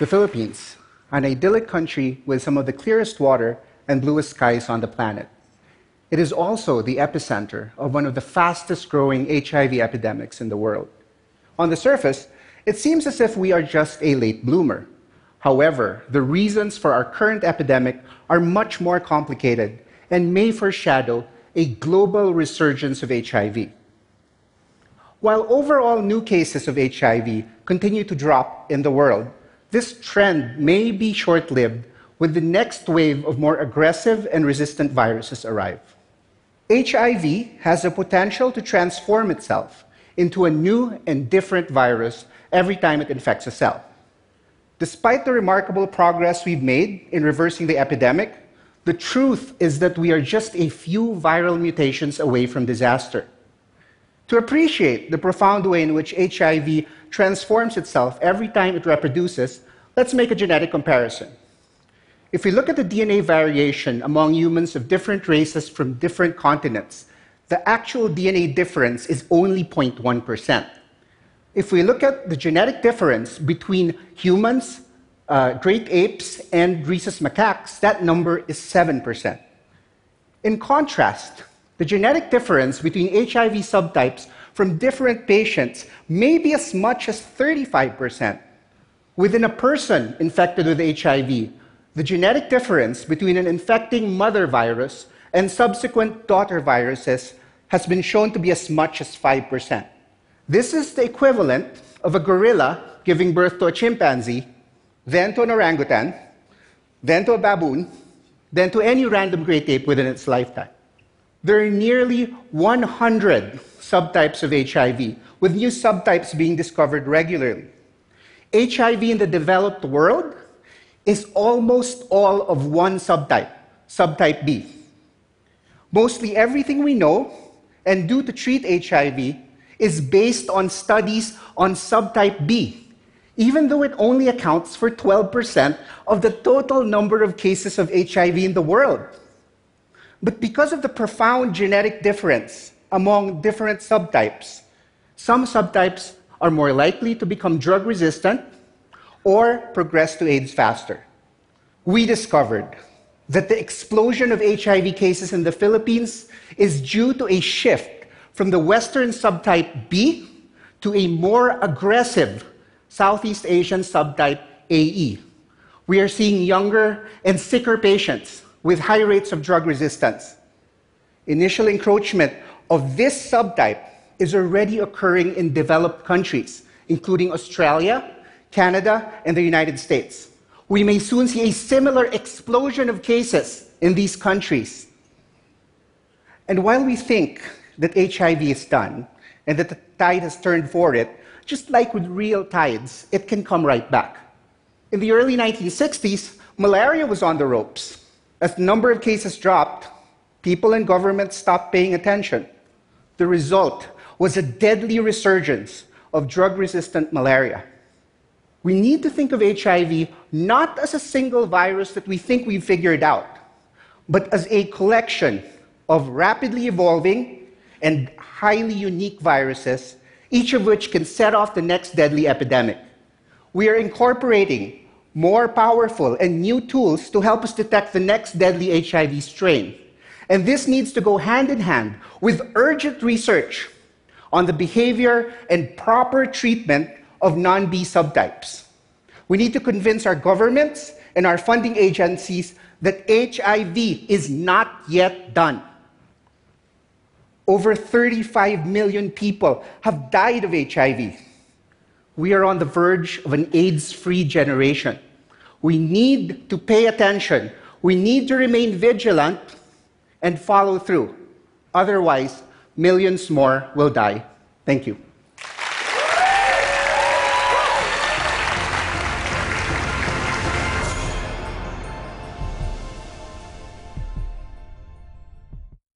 The Philippines, an idyllic country with some of the clearest water and bluest skies on the planet. It is also the epicenter of one of the fastest growing HIV epidemics in the world. On the surface, it seems as if we are just a late bloomer. However, the reasons for our current epidemic are much more complicated and may foreshadow a global resurgence of HIV. While overall new cases of HIV continue to drop in the world, this trend may be short lived when the next wave of more aggressive and resistant viruses arrive. HIV has the potential to transform itself into a new and different virus every time it infects a cell. Despite the remarkable progress we've made in reversing the epidemic, the truth is that we are just a few viral mutations away from disaster. To appreciate the profound way in which HIV transforms itself every time it reproduces, let's make a genetic comparison. If we look at the DNA variation among humans of different races from different continents, the actual DNA difference is only 0.1%. If we look at the genetic difference between humans, uh, great apes, and rhesus macaques, that number is 7%. In contrast, the genetic difference between HIV subtypes from different patients may be as much as 35%. Within a person infected with HIV, the genetic difference between an infecting mother virus and subsequent daughter viruses has been shown to be as much as 5%. This is the equivalent of a gorilla giving birth to a chimpanzee, then to an orangutan, then to a baboon, then to any random great ape within its lifetime. There are nearly 100 subtypes of HIV, with new subtypes being discovered regularly. HIV in the developed world is almost all of one subtype, subtype B. Mostly everything we know and do to treat HIV is based on studies on subtype B, even though it only accounts for 12% of the total number of cases of HIV in the world. But because of the profound genetic difference among different subtypes, some subtypes are more likely to become drug resistant or progress to AIDS faster. We discovered that the explosion of HIV cases in the Philippines is due to a shift from the Western subtype B to a more aggressive Southeast Asian subtype AE. We are seeing younger and sicker patients with high rates of drug resistance. Initial encroachment of this subtype is already occurring in developed countries, including Australia, Canada, and the United States. We may soon see a similar explosion of cases in these countries. And while we think that HIV is done and that the tide has turned for it, just like with real tides, it can come right back. In the early 1960s, malaria was on the ropes. As the number of cases dropped, people and governments stopped paying attention. The result was a deadly resurgence of drug resistant malaria. We need to think of HIV not as a single virus that we think we've figured out, but as a collection of rapidly evolving and highly unique viruses, each of which can set off the next deadly epidemic. We are incorporating more powerful and new tools to help us detect the next deadly HIV strain. And this needs to go hand in hand with urgent research on the behavior and proper treatment of non B subtypes. We need to convince our governments and our funding agencies that HIV is not yet done. Over 35 million people have died of HIV. We are on the verge of an AIDS free generation. We need to pay attention. We need to remain vigilant and follow through. Otherwise, millions more will die. Thank you.